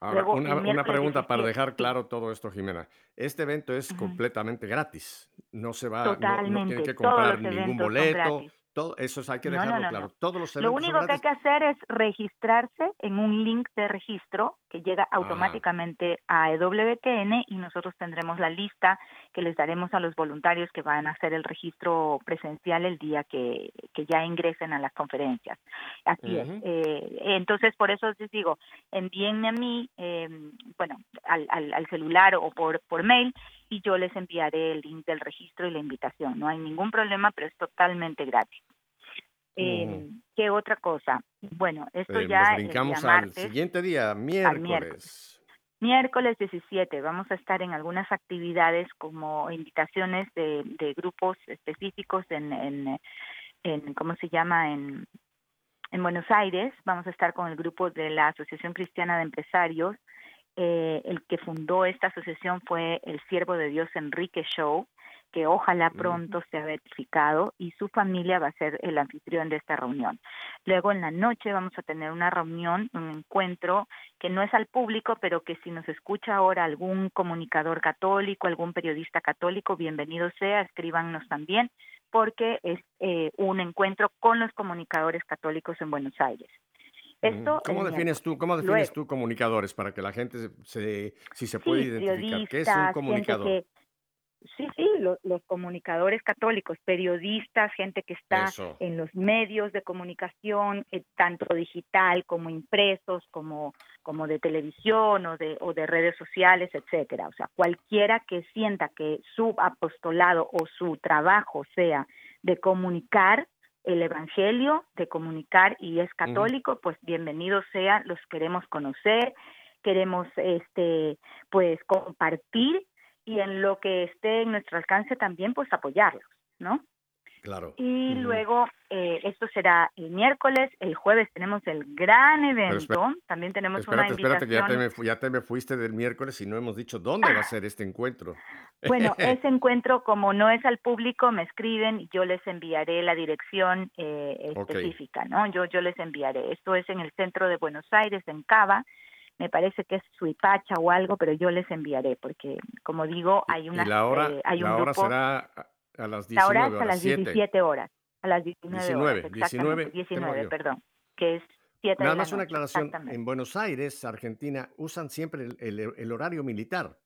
Ahora, una, pregunta para dejar claro todo esto, Jimena. Este evento es completamente gratis. No se va, no, no tiene que comprar ningún boleto. Todo eso hay que dejarlo claro. Todos los Lo único que hay que hacer es registrarse en un link de registro que llega automáticamente a EWTN y nosotros tendremos la lista que les daremos a los voluntarios que van a hacer el registro presencial el día que, que ya ingresen a las conferencias. Así es. Eh, entonces, por eso les digo, envíenme a mí, eh, bueno, al, al, al celular o por, por mail y yo les enviaré el link del registro y la invitación. No hay ningún problema, pero es totalmente gratis. Eh, ¿Qué otra cosa? Bueno, esto Eh, ya nos el brincamos al martes, siguiente día, al miércoles. miércoles. Miércoles 17 vamos a estar en algunas actividades como invitaciones de, de grupos específicos en, en, en, ¿cómo se llama? En, en Buenos Aires. Vamos a estar con el grupo de la Asociación Cristiana de Empresarios. Eh, el que fundó esta asociación fue el siervo de Dios Enrique Show, que ojalá pronto sea verificado y su familia va a ser el anfitrión de esta reunión. Luego en la noche vamos a tener una reunión, un encuentro que no es al público, pero que si nos escucha ahora algún comunicador católico, algún periodista católico, bienvenido sea, escríbanos también, porque es eh, un encuentro con los comunicadores católicos en Buenos Aires. Esto ¿Cómo defines tú, cómo defines tú comunicadores para que la gente se, se- si se puede Sí, identificar? ¿Qué es un comunicador? que- sí, sí, lo- los comunicadores católicos, periodistas, gente que está Eso. en los medios de comunicación, eh, tanto digital como impresos, como, como de televisión o de, o de redes sociales, etcétera. O sea, cualquiera que sienta que su apostolado o su trabajo sea de comunicar el evangelio, de comunicar y es católico, pues bienvenido sea, los queremos conocer, queremos este pues compartir y en lo que esté en nuestro alcance también pues apoyarlos, ¿no? Claro. Y luego, eh, esto será el miércoles, el jueves tenemos el gran evento, espera- también tenemos Espérate, una espérate, que ya te, invitación. me, fu- ya te me fuiste del miércoles y no hemos dicho dónde va a ser este encuentro. Bueno, ese encuentro, como no es al público, me escriben y yo les enviaré la dirección eh, específica, ¿no? Yo, yo les enviaré. Esto es en el centro de Buenos Aires, en Cava. Me parece que es Suipacha o algo, pero yo les enviaré porque, como digo, hay una, y la hora, eh, hay un la hora grupo. será a, las La 19 hora es a horas, las 7. 17 horas, a las 19, 19, horas, exactamente, 19, tengo 19, yo. perdón, que es 7 de Nada la más una noche, aclaración. exactamente. En Buenos Aires, Argentina, usan siempre el, el- el horario militar.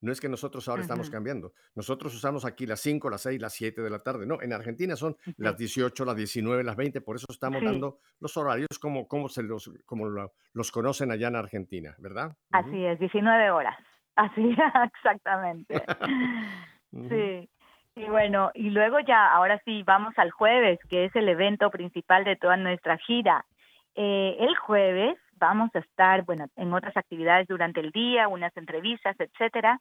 No es que nosotros ahora estamos Ujú. cambiando. Nosotros usamos aquí las 5, las 6, las 7 de la tarde. No, en Argentina son Ujú. las 18, las 19, las 20. Por eso estamos Sí. dando los horarios como, como, se los, como lo- los conocen allá en Argentina, ¿verdad? Así es, 19 horas, así, exactamente. Sí. Y bueno, y luego ya, ahora sí, vamos al jueves, que es el evento principal de toda nuestra gira. Eh, el jueves vamos a estar, bueno, en otras actividades durante el día, unas entrevistas, etcétera,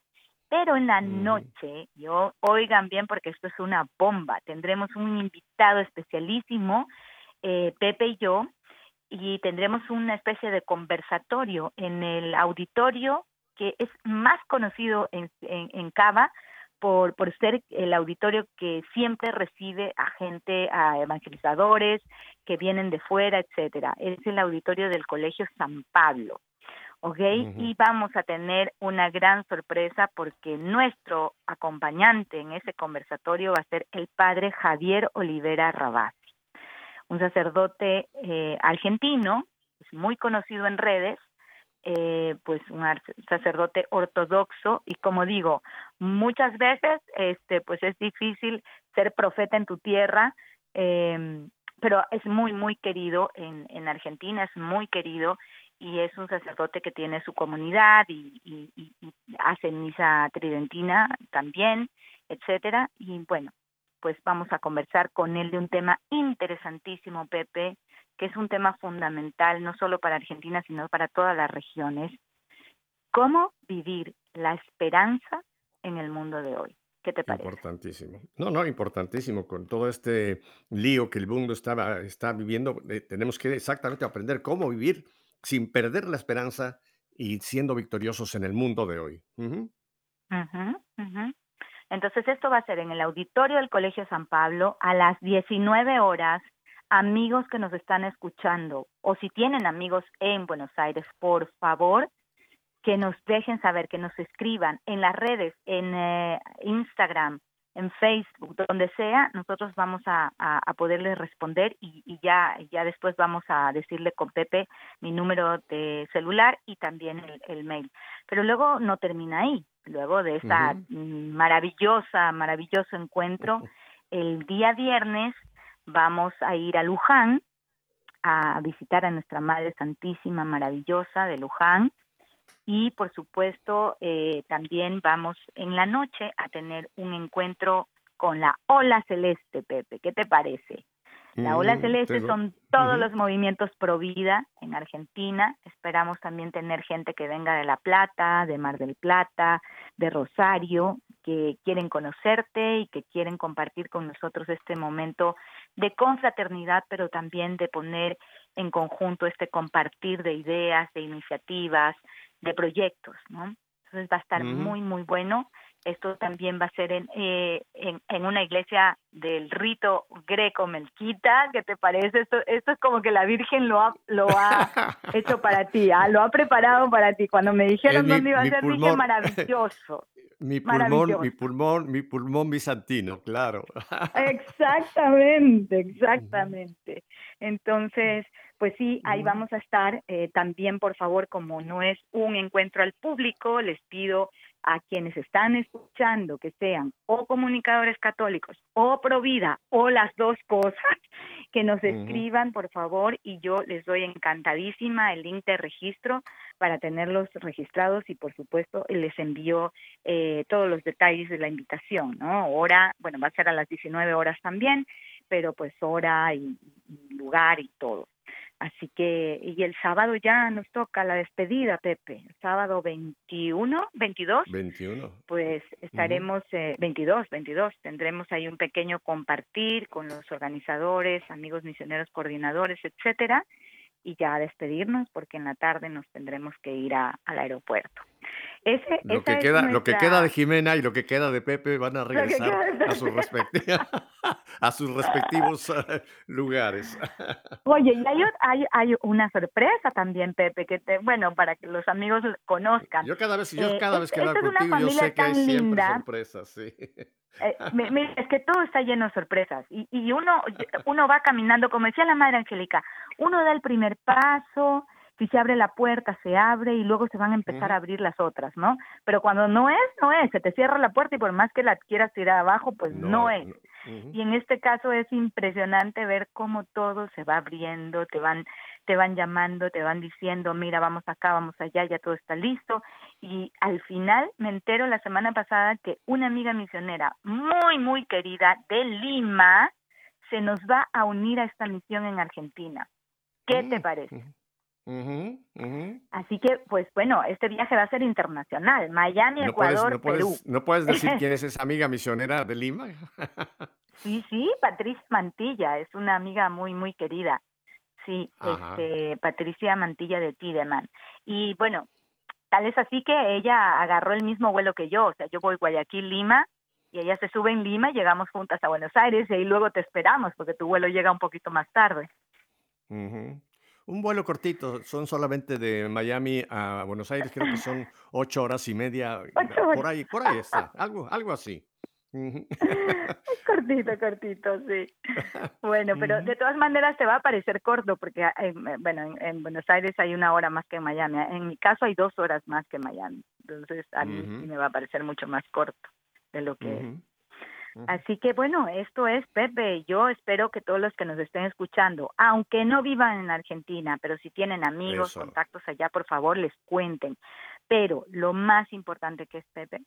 pero en la Mm. noche, yo, oigan bien porque esto es una bomba, tendremos un invitado especialísimo, eh, Pepe y yo, y tendremos una especie de conversatorio en el auditorio que es más conocido en, en, en Cava por, por ser el auditorio que siempre recibe a gente, a evangelizadores que vienen de fuera, etcétera. Es el auditorio del Colegio San Pablo. ¿ok? Y vamos a tener una gran sorpresa porque nuestro acompañante en ese conversatorio va a ser el padre Javier Olivera Rabasi, un sacerdote eh, argentino, es muy conocido en redes, eh, pues un sacerdote ortodoxo. Y como digo, muchas veces este pues es difícil ser profeta en tu tierra, eh, pero es muy muy querido en, en Argentina, es muy querido y es un sacerdote que tiene su comunidad y, y, y, y hace misa tridentina también, etcétera. Y bueno pues vamos a conversar con él de un tema interesantísimo, Pepe, que es un tema fundamental no solo para Argentina, sino para todas las regiones. ¿Cómo vivir la esperanza en el mundo de hoy? ¿Qué te parece? Importantísimo. No, no, importantísimo. Con todo este lío que el mundo está, está viviendo, eh, tenemos que exactamente aprender cómo vivir sin perder la esperanza y siendo victoriosos en el mundo de hoy. Uh -huh. Uh -huh, uh -huh. Entonces, esto va a ser en el auditorio del Colegio San Pablo a las 19 horas. Amigos que nos están escuchando o si tienen amigos en Buenos Aires, por favor, que nos dejen saber, que nos escriban en las redes, en eh, Instagram, en Facebook, donde sea, nosotros vamos a, a, a poderles responder y, y, ya, ya después vamos a decirle con Pepe mi número de celular y también el, el mail. Pero luego no termina ahí, luego de esa uh -huh. maravillosa, maravilloso encuentro, el día viernes vamos a ir a Luján a visitar a nuestra Madre Santísima maravillosa de Luján y por supuesto eh, también vamos en la noche a tener un encuentro con la Ola Celeste, Pepe. ¿Qué te parece? La Ola mm, Celeste tengo... son todos uh -huh. los movimientos pro vida en Argentina. Esperamos también tener gente que venga de La Plata, de Mar del Plata, de Rosario, que quieren conocerte y que quieren compartir con nosotros este momento de confraternidad, pero también de poner en conjunto este compartir de ideas, de iniciativas, de proyectos, ¿no? Entonces va a estar uh -huh. muy, muy bueno. Esto también va a ser en, eh, en, en, una iglesia del rito greco-melquita. ¿Qué te parece? Esto, esto es como que la Virgen lo ha, lo ha hecho para ti, ¿ah? lo ha preparado para ti. Cuando me dijeron dónde iba a ser, dije maravilloso. Mi pulmón, mi pulmón, mi pulmón bizantino, claro. Exactamente, exactamente. Entonces, pues sí, ahí vamos a estar. Eh, también, por favor, como no es un encuentro al público, les pido a quienes están escuchando que sean o comunicadores católicos o pro vida o las dos cosas, que nos escriban, por favor, y yo les doy encantadísima el link de registro para tenerlos registrados y, por supuesto, les envío eh, todos los detalles de la invitación, ¿no? Hora, bueno, va a ser a las 19 horas también, pero pues hora y, y lugar y todo. Así que, y el sábado ya nos toca la despedida, Pepe. El sábado 21, 22. 21. Pues estaremos, uh -huh. eh, 22, 22. Tendremos ahí un pequeño compartir con los organizadores, amigos misioneros, coordinadores, etcétera. Y ya despedirnos porque en la tarde nos tendremos que ir a, al aeropuerto. Ese, lo, que queda, nuestra... lo que queda de Jimena y lo que queda de Pepe van a regresar a, sus a sus respectivos uh, lugares. Oye, y hay, hay, hay, una sorpresa también, Pepe, que te, bueno, para que los amigos conozcan. Yo cada vez, yo eh, cada vez que hablo contigo, yo sé que hay siempre linda. sorpresas, sí. Eh, mira, es que todo está lleno de sorpresas. Y, y uno, uno va caminando, como decía la Madre Angélica, uno da el primer paso, si se abre la puerta, se abre y luego se van a empezar uh -huh. a abrir las otras, ¿no? Pero cuando no es, no es, se te cierra la puerta y por más que la quieras tirar abajo, pues no, no es. Uh -huh. Y en este caso es impresionante ver cómo todo se va abriendo, te van te van llamando, te van diciendo, mira, vamos acá, vamos allá, ya todo está listo. Y al final me entero la semana pasada que una amiga misionera muy, muy querida de Lima se nos va a unir a esta misión en Argentina. ¿Qué uh -huh. te parece? Uh -huh, uh -huh. Así que, pues bueno, este viaje va a ser internacional. Miami, no Ecuador, puedes, no Perú. Puedes, ¿No puedes decir quién es esa amiga misionera de Lima? sí, sí, Patricia Mantilla, es una amiga muy, muy querida. Sí, este, Patricia Mantilla de Tideman. Y bueno, tal es así que ella agarró el mismo vuelo que yo. O sea, yo voy Guayaquil, Lima, y ella se sube en Lima, llegamos juntas a Buenos Aires y ahí luego te esperamos porque tu vuelo llega un poquito más tarde. Uh -huh. Un vuelo cortito, son solamente de Miami a Buenos Aires, creo que son ocho horas y media, por ahí, por ahí está, algo, algo así. cortito, cortito, sí. Bueno, pero de todas maneras te va a parecer corto porque, ah, bueno, en, Buenos Aires hay una hora más que en Miami. En mi caso hay dos horas más que en Miami. Entonces a mí me va a parecer mucho más corto de lo que Así que bueno, esto es Pepe. Yo espero que todos los que nos estén escuchando, aunque no vivan en Argentina, pero si tienen amigos, contactos allá, por favor les cuenten. Pero lo más importante que es Pepe,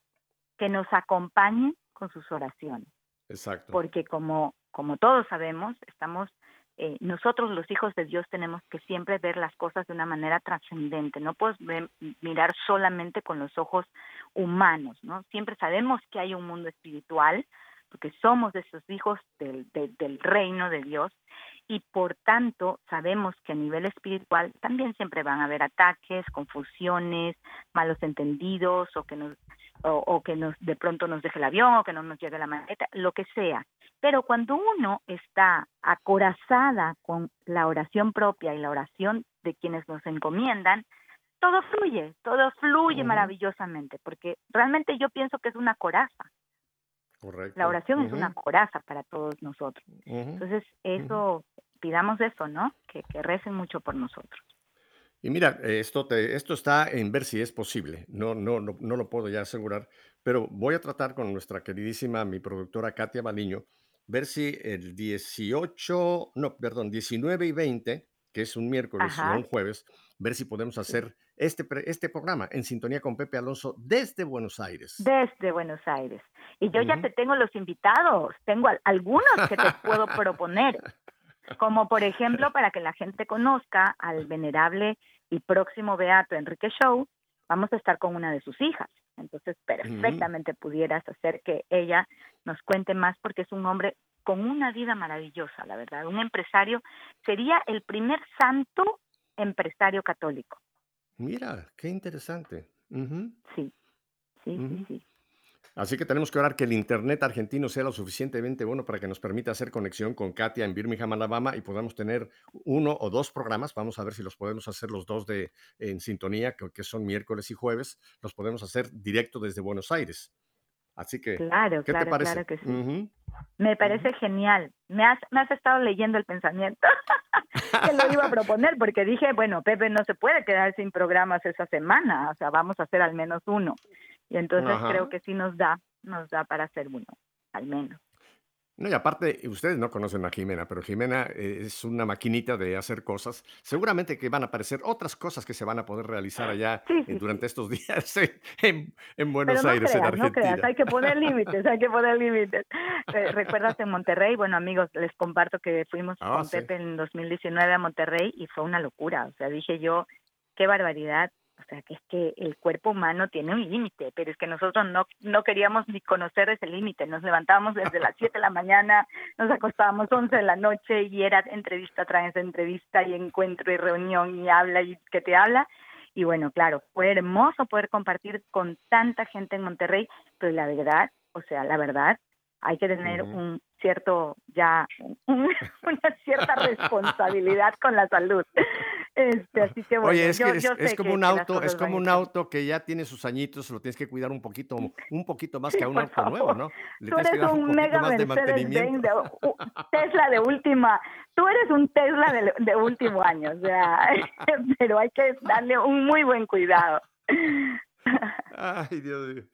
que nos acompañen con sus oraciones. Exacto. Porque como, como todos sabemos, estamos eh, nosotros los hijos de Dios tenemos que siempre ver las cosas de una manera trascendente, no puedes mirar solamente con los ojos humanos, ¿no? Siempre sabemos que hay un mundo espiritual, porque somos de esos hijos del, del reino de Dios y por tanto sabemos que a nivel espiritual también siempre van a haber ataques, confusiones, malos entendidos o que nos o, que nos de pronto nos deje el avión o que no nos llegue la maleta, lo que sea. Pero cuando uno está acorazada con la oración propia y la oración de quienes nos encomiendan, todo fluye, todo fluye maravillosamente, porque realmente yo pienso que es una coraza. La oración es una coraza para todos nosotros. Entonces, eso, pidamos eso, ¿no? Que, que recen mucho por nosotros. Y mira, esto, te, esto está en ver si es posible. No, no, no, no, lo puedo ya asegurar, pero voy a tratar con nuestra queridísima, mi productora Katia Baliño, ver si el 18, no, perdón, 19 y 20, que es un miércoles o un jueves, ver si podemos hacer este, este programa en sintonía con Pepe Alonso desde Buenos Aires. Desde Buenos Aires. Y yo ya te tengo los invitados, tengo algunos que te puedo proponer, como por ejemplo para que la gente conozca al venerable y próximo beato Enrique Show, vamos a estar con una de sus hijas. Entonces, perfectamente pudieras hacer que ella nos cuente más porque es un hombre con una vida maravillosa, la verdad. Un empresario, sería el primer santo empresario católico. Mira, qué interesante. Sí, sí, sí, sí. Así que tenemos que orar que el Internet argentino sea lo suficientemente bueno para que nos permita hacer conexión con Katia en Birmingham, Alabama, y podamos tener uno o dos programas. Vamos a ver si los podemos hacer los dos de, en sintonía, que, son miércoles y jueves. Los podemos hacer directo desde Buenos Aires. Así que, claro, ¿qué te parece? Claro que sí. Me parece genial. Me has, me has estado leyendo el pensamiento que lo iba a proponer, porque dije, bueno, Pepe no se puede quedar sin programas esa semana, o sea, vamos a hacer al menos uno. Y entonces creo que sí nos da, nos da para hacer uno, al menos. No, y aparte, ustedes no conocen a Jimena, pero Jimena eh, es una maquinita de hacer cosas. Seguramente que van a aparecer otras cosas que se van a poder realizar allá eh, durante estos días en, Buenos Aires, en Argentina. No creas, hay que poner límites, hay que poner límites. Eh, ¿Recuerdas en Monterrey? Bueno, amigos, les comparto que fuimos ah, con Pepe en 2019 a Monterrey y fue una locura. O sea, dije yo, qué barbaridad o sea, que es que el cuerpo humano tiene un límite, pero es que nosotros no, no queríamos ni conocer ese límite. Nos levantábamos desde las 7 de la mañana, nos acostábamos 11 de la noche y era entrevista tras entrevista y encuentro y reunión y habla y que te habla. Y bueno, claro, fue hermoso poder compartir con tanta gente en Monterrey, pero la verdad, o sea, la verdad, hay que tener un cierto, ya, una cierta responsabilidad con la salud. Este, así que bueno, Oye, es, que es, como un auto, es como un auto que ya tiene sus añitos, lo tienes que cuidar un poquito, un poquito más que a un auto nuevo, ¿no? tú eres un, mega Mercedes Benz Tesla de última, tú eres un Tesla de, de último año, o sea, pero hay que darle un muy buen cuidado. Ay, Dios mío.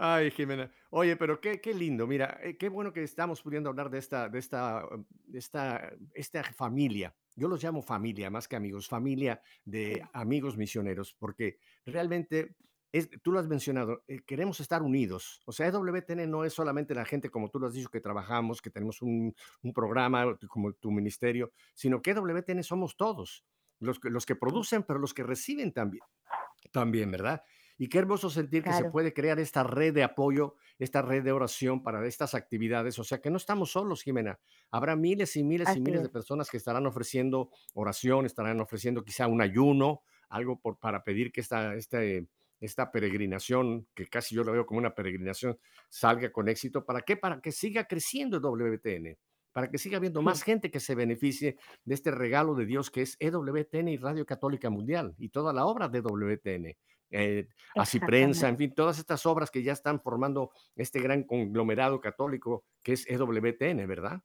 Ay, Jimena. Oye, pero qué, qué lindo. Mira, eh, qué bueno que estamos pudiendo hablar de esta, de esta, de esta, esta familia. Yo los llamo familia, más que amigos, familia de amigos misioneros, porque realmente es, tú lo has mencionado, eh, queremos estar unidos. O sea, EWTN no es solamente la gente, como tú lo has dicho, que trabajamos, que tenemos un, un programa como tu ministerio, sino que EWTN somos todos, los, los que producen, pero los que reciben también, también ¿verdad? Y qué hermoso sentir que se puede crear esta red de apoyo, esta red de oración para estas actividades. O sea, que no estamos solos, Jimena. Habrá miles y miles y miles de personas que estarán ofreciendo oración, estarán ofreciendo quizá un ayuno, algo por, para pedir que esta, este, esta peregrinación, que casi yo lo veo como una peregrinación, salga con éxito. ¿Para qué? Para que siga creciendo WTN para que siga habiendo más gente que se beneficie de este regalo de Dios que es EWTN y Radio Católica Mundial y toda la obra de WTN eh, Así Prensa, en fin, todas estas obras que ya están formando este gran conglomerado católico que es EWTN, ¿verdad?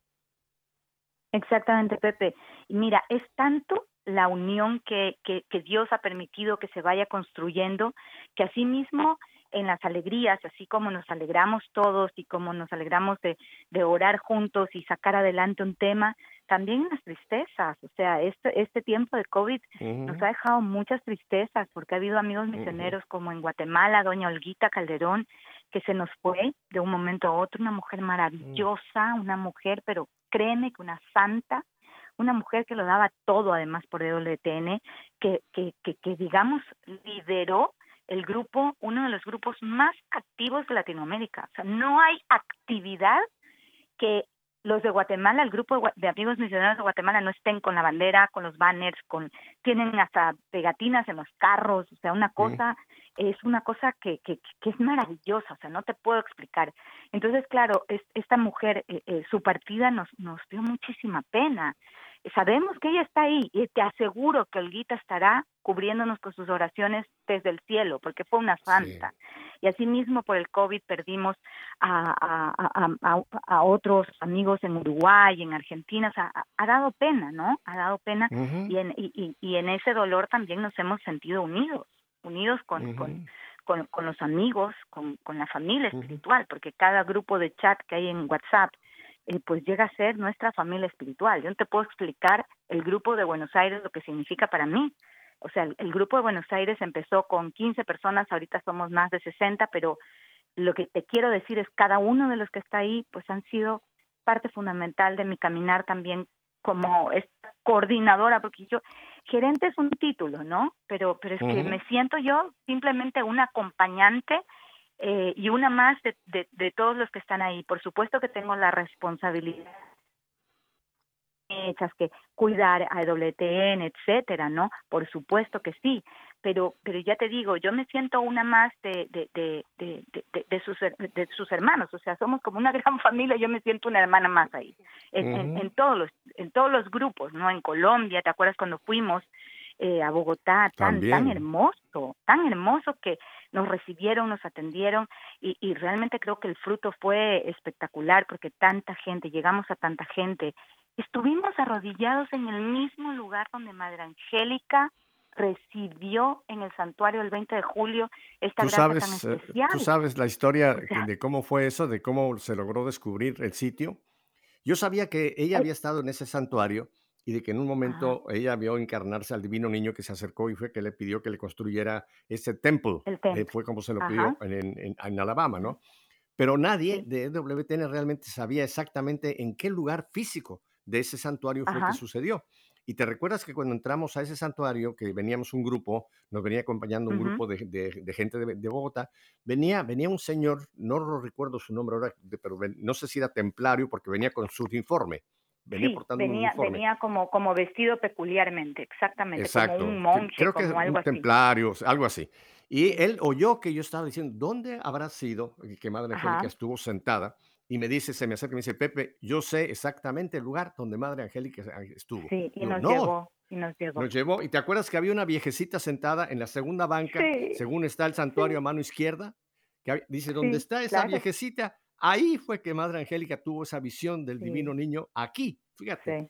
Exactamente, Pepe. Y mira, es tanto la unión que, que, que Dios ha permitido que se vaya construyendo, que asimismo en las alegrías, así como nos alegramos todos y como nos alegramos de, de orar juntos y sacar adelante un tema, también en las tristezas. O sea, este, este tiempo de COVID nos ha dejado muchas tristezas porque ha habido amigos misioneros como en Guatemala, doña Olguita Calderón, que se nos fue de un momento a otro, una mujer mm. maravillosa, una mujer, pero créeme que una santa, una mujer que lo daba todo además por EWTN, que, que, que, que digamos lideró el grupo, uno de los grupos más activos de Latinoamérica. O sea, no hay actividad que los de Guatemala, el grupo de amigos misioneros de Guatemala no estén con la bandera, con los banners, con tienen hasta pegatinas en los carros, o sea, una cosa es una cosa que, que, que es maravillosa, o sea, no te puedo explicar. Entonces, claro, es, esta mujer, eh, eh, su partida nos, nos dio muchísima pena sabemos que ella está ahí y te aseguro que Olguita estará cubriéndonos con sus oraciones desde el cielo, porque fue una santa. Y asimismo por el COVID perdimos a, a, a, a, otros amigos en Uruguay, en Argentina, o sea, ha, dado pena, ¿no? Ha dado pena y, en, y, y, en ese dolor también nos hemos sentido unidos, unidos con, con, con, con, los amigos, con, con la familia espiritual, porque cada grupo de chat que hay en WhatsApp eh, pues llega a ser nuestra familia espiritual. Yo no te puedo explicar el grupo de Buenos Aires lo que significa para mí. O sea, el, grupo de Buenos Aires empezó con 15 personas, ahorita somos más de 60, pero lo que te quiero decir es cada uno de los que está ahí, pues han sido parte fundamental de mi caminar también como coordinadora, porque yo, gerente es un título, ¿no? Pero, pero es que me siento yo simplemente una acompañante eh, y una más de, de, todos los que están ahí. Por supuesto que tengo la responsabilidad hechas que cuidar a WTN, etcétera, ¿no? Por supuesto que sí, pero pero ya te digo, yo me siento una más de de, de, de, de, sus de sus hermanos, o sea, somos como una gran familia, yo me siento una hermana más ahí, en, en, todos los en todos los grupos, ¿no? En Colombia, ¿te acuerdas cuando fuimos eh, a Bogotá, tan tan hermoso, tan hermoso que nos recibieron, nos atendieron y, realmente creo que el fruto fue espectacular porque tanta gente, llegamos a tanta gente. Estuvimos arrodillados en el mismo lugar donde Madre Angélica recibió en el santuario el 20 de julio esta ¿Tú sabes, tan eh, especial. ¿Tú sabes la historia de cómo fue eso, de cómo se logró descubrir el sitio? Yo sabía que ella había estado en ese santuario y de que en un momento ella vio encarnarse al divino niño que se acercó y fue que le pidió que le construyera ese templo. Eh, fue como se lo pidió en, en, Alabama, ¿no? Pero nadie de WTN realmente sabía exactamente en qué lugar físico de ese santuario fue que sucedió. Y te recuerdas que cuando entramos a ese santuario, que veníamos un grupo, nos venía acompañando un grupo de, de, gente de, Bogotá, venía, venía un señor, no recuerdo su nombre ahora, pero no sé si era templario, porque venía con su uniforme venía sí, portando venía, un uniforme. venía como, como vestido peculiarmente, exactamente, Exacto. como un monje, Creo que como algo un templario, algo así. Y él oyó que yo estaba diciendo, ¿dónde habrá sido que Madre Angélica estuvo sentada? Y me dice, se me acerca y me dice, Pepe, yo sé exactamente el lugar donde Madre Angélica estuvo. Sí, y, nos llevó. Y nos llevó. Nos llevó. Y te acuerdas que había una viejecita sentada en la segunda banca, según está el santuario a mano izquierda, que dice, ¿dónde está esa viejecita? Ahí fue que Madre Angélica tuvo esa visión del divino niño aquí, fíjate.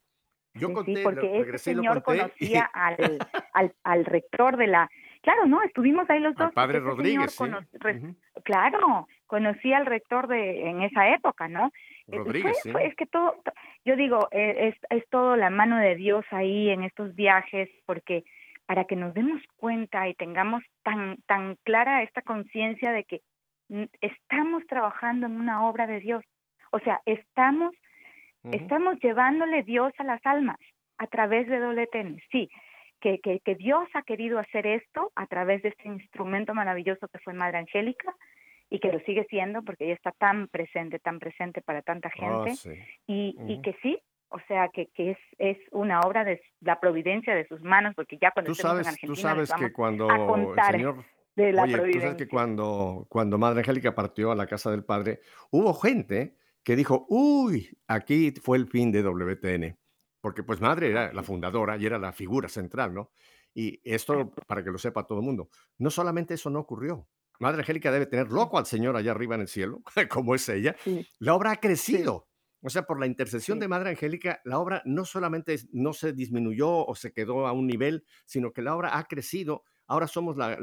Yo conté, porque ese señor conocía al, al, al, rector de la... Claro, ¿no? Estuvimos ahí los dos. Al padre Rodríguez, Claro, conocía al rector de en esa época, ¿no? Eh, Rodríguez, Es que todo, yo digo, eh, es, es todo la mano de Dios ahí en estos viajes, porque para que nos demos cuenta y tengamos tan, tan clara esta conciencia de que estamos trabajando en una obra de Dios. O sea, estamos, estamos llevándole Dios a las almas a través de WTN. Sí, que, que, que, Dios ha querido hacer esto a través de este instrumento maravilloso que fue Madre Angélica y que lo sigue siendo porque ella está tan presente, tan presente para tanta oh, gente. y, y que sí, o sea, que, que es, es una obra de la providencia de sus manos, porque ya cuando tú sabes, en Argentina tú sabes que cuando el Señor de la Oye, tú sabes que cuando, cuando Madre Angélica partió a la casa del Padre, hubo gente que dijo, uy, aquí fue el fin de WTN, porque pues Madre era la fundadora y era la figura central, ¿no? Y esto, para que lo sepa todo el mundo, no solamente eso no ocurrió. Madre Angélica debe tener loco al Señor allá arriba en el cielo, como es ella. La obra ha crecido. O sea, por la intercesión de Madre Angélica, la obra no solamente no se disminuyó o se quedó a un nivel, sino que la obra ha crecido. Ahora somos la,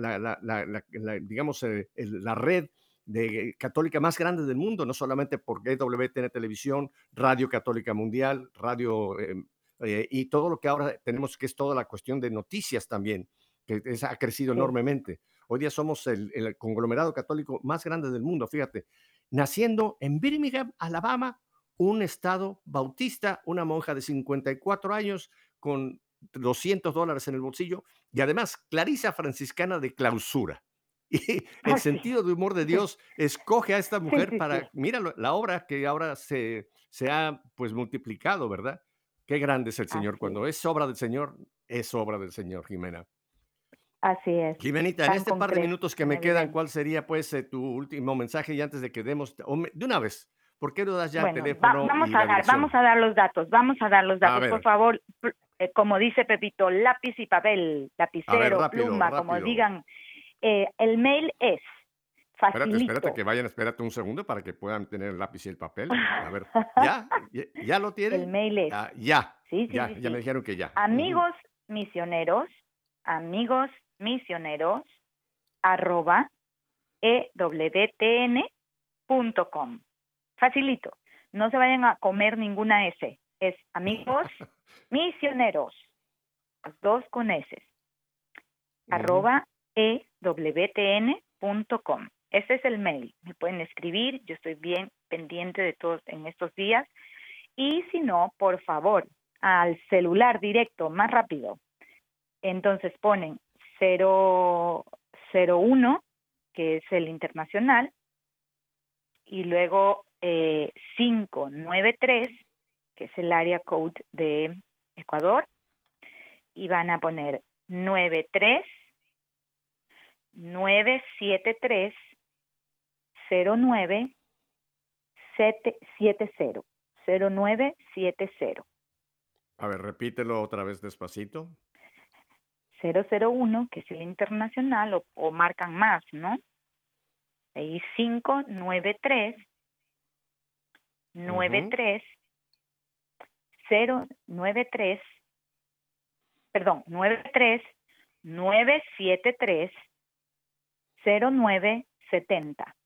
digamos, eh, la red de católica más grande del mundo, no solamente por EWTN Televisión, Radio Católica Mundial, Radio em, eh, y todo lo que ahora tenemos, que es toda la cuestión de noticias también, que ha crecido enormemente. Hoy día somos el, el, conglomerado católico más grande del mundo, fíjate, naciendo en Birmingham, Alabama, un estado bautista, una monja de 54 años con 200 dólares en el bolsillo y además Clarisa franciscana de clausura. Y el sentido de humor de Dios escoge a esta mujer para, mira la obra que ahora se, se ha pues multiplicado, ¿verdad? Qué grande es el Señor. Cuando es obra del Señor, es obra del Señor, Jimena. Así es. Jimenita, en este par de minutos que me quedan, ¿cuál sería pues eh, tu último mensaje y antes de que demos, de una vez, ¿Por qué no das ya el teléfono? vamos, a dar, vamos a dar los datos, vamos a dar los datos, por favor. Eh, como dice Pepito, lápiz y papel, lapicero, pluma, como digan. Eh, el mail es facilito. Espérate, espérate que vayan, espérate un segundo para que puedan tener el lápiz y el papel. A ver, ¿ya? ¿Ya, lo tienen? El mail es. Ah, ya, sí, sí, ya, ya me dijeron que ya. Amigos misioneros, amigos misioneros, arroba ewtn.com. Facilito. No se vayan a comer ninguna S. Es amigos misioneros. dos con S. Arroba ewtn.com. Ese es el mail. Me pueden escribir. Yo estoy bien pendiente de todos en estos días. Y si no, por favor, al celular directo, más rápido. Entonces ponen 001, que es el internacional, y luego 593, eh, que es el área code de Ecuador, y van a poner 93 973 09 70 0970. A ver, repítelo otra vez despacito. 001, que es el internacional, o, o marcan más, ¿no? Ahí 593 93 093 perdón, 93 973 0970.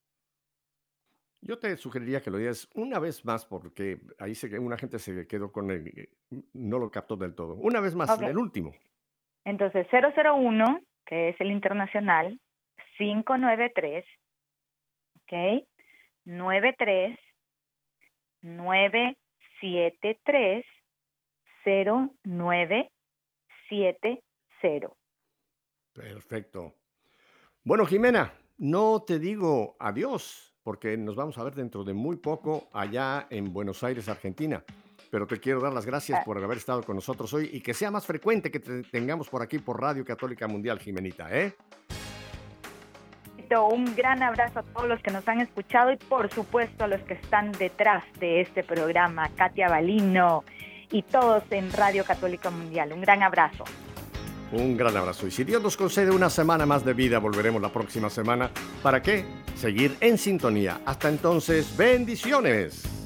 Yo te sugeriría que lo digas una vez más porque ahí se, una gente se quedó con el, no lo captó del todo. Una vez más, el último. Entonces, 001, que es el internacional, 593, ¿ok? 93 973 0970. Perfecto. Bueno, Jimena, no te digo adiós, porque nos vamos a ver dentro de muy poco allá en Buenos Aires, Argentina. Pero te quiero dar las gracias ah. por haber estado con nosotros hoy y que sea más frecuente que te tengamos por aquí por Radio Católica Mundial, Jimenita, ¿eh? Un gran abrazo a todos los que nos han escuchado y por supuesto a los que están detrás de este programa, Katia Balino y todos en Radio Católica Mundial. Un gran abrazo. Un gran abrazo. Y si Dios nos concede una semana más de vida, volveremos la próxima semana. ¿Para qué? Seguir en sintonía. Hasta entonces, bendiciones.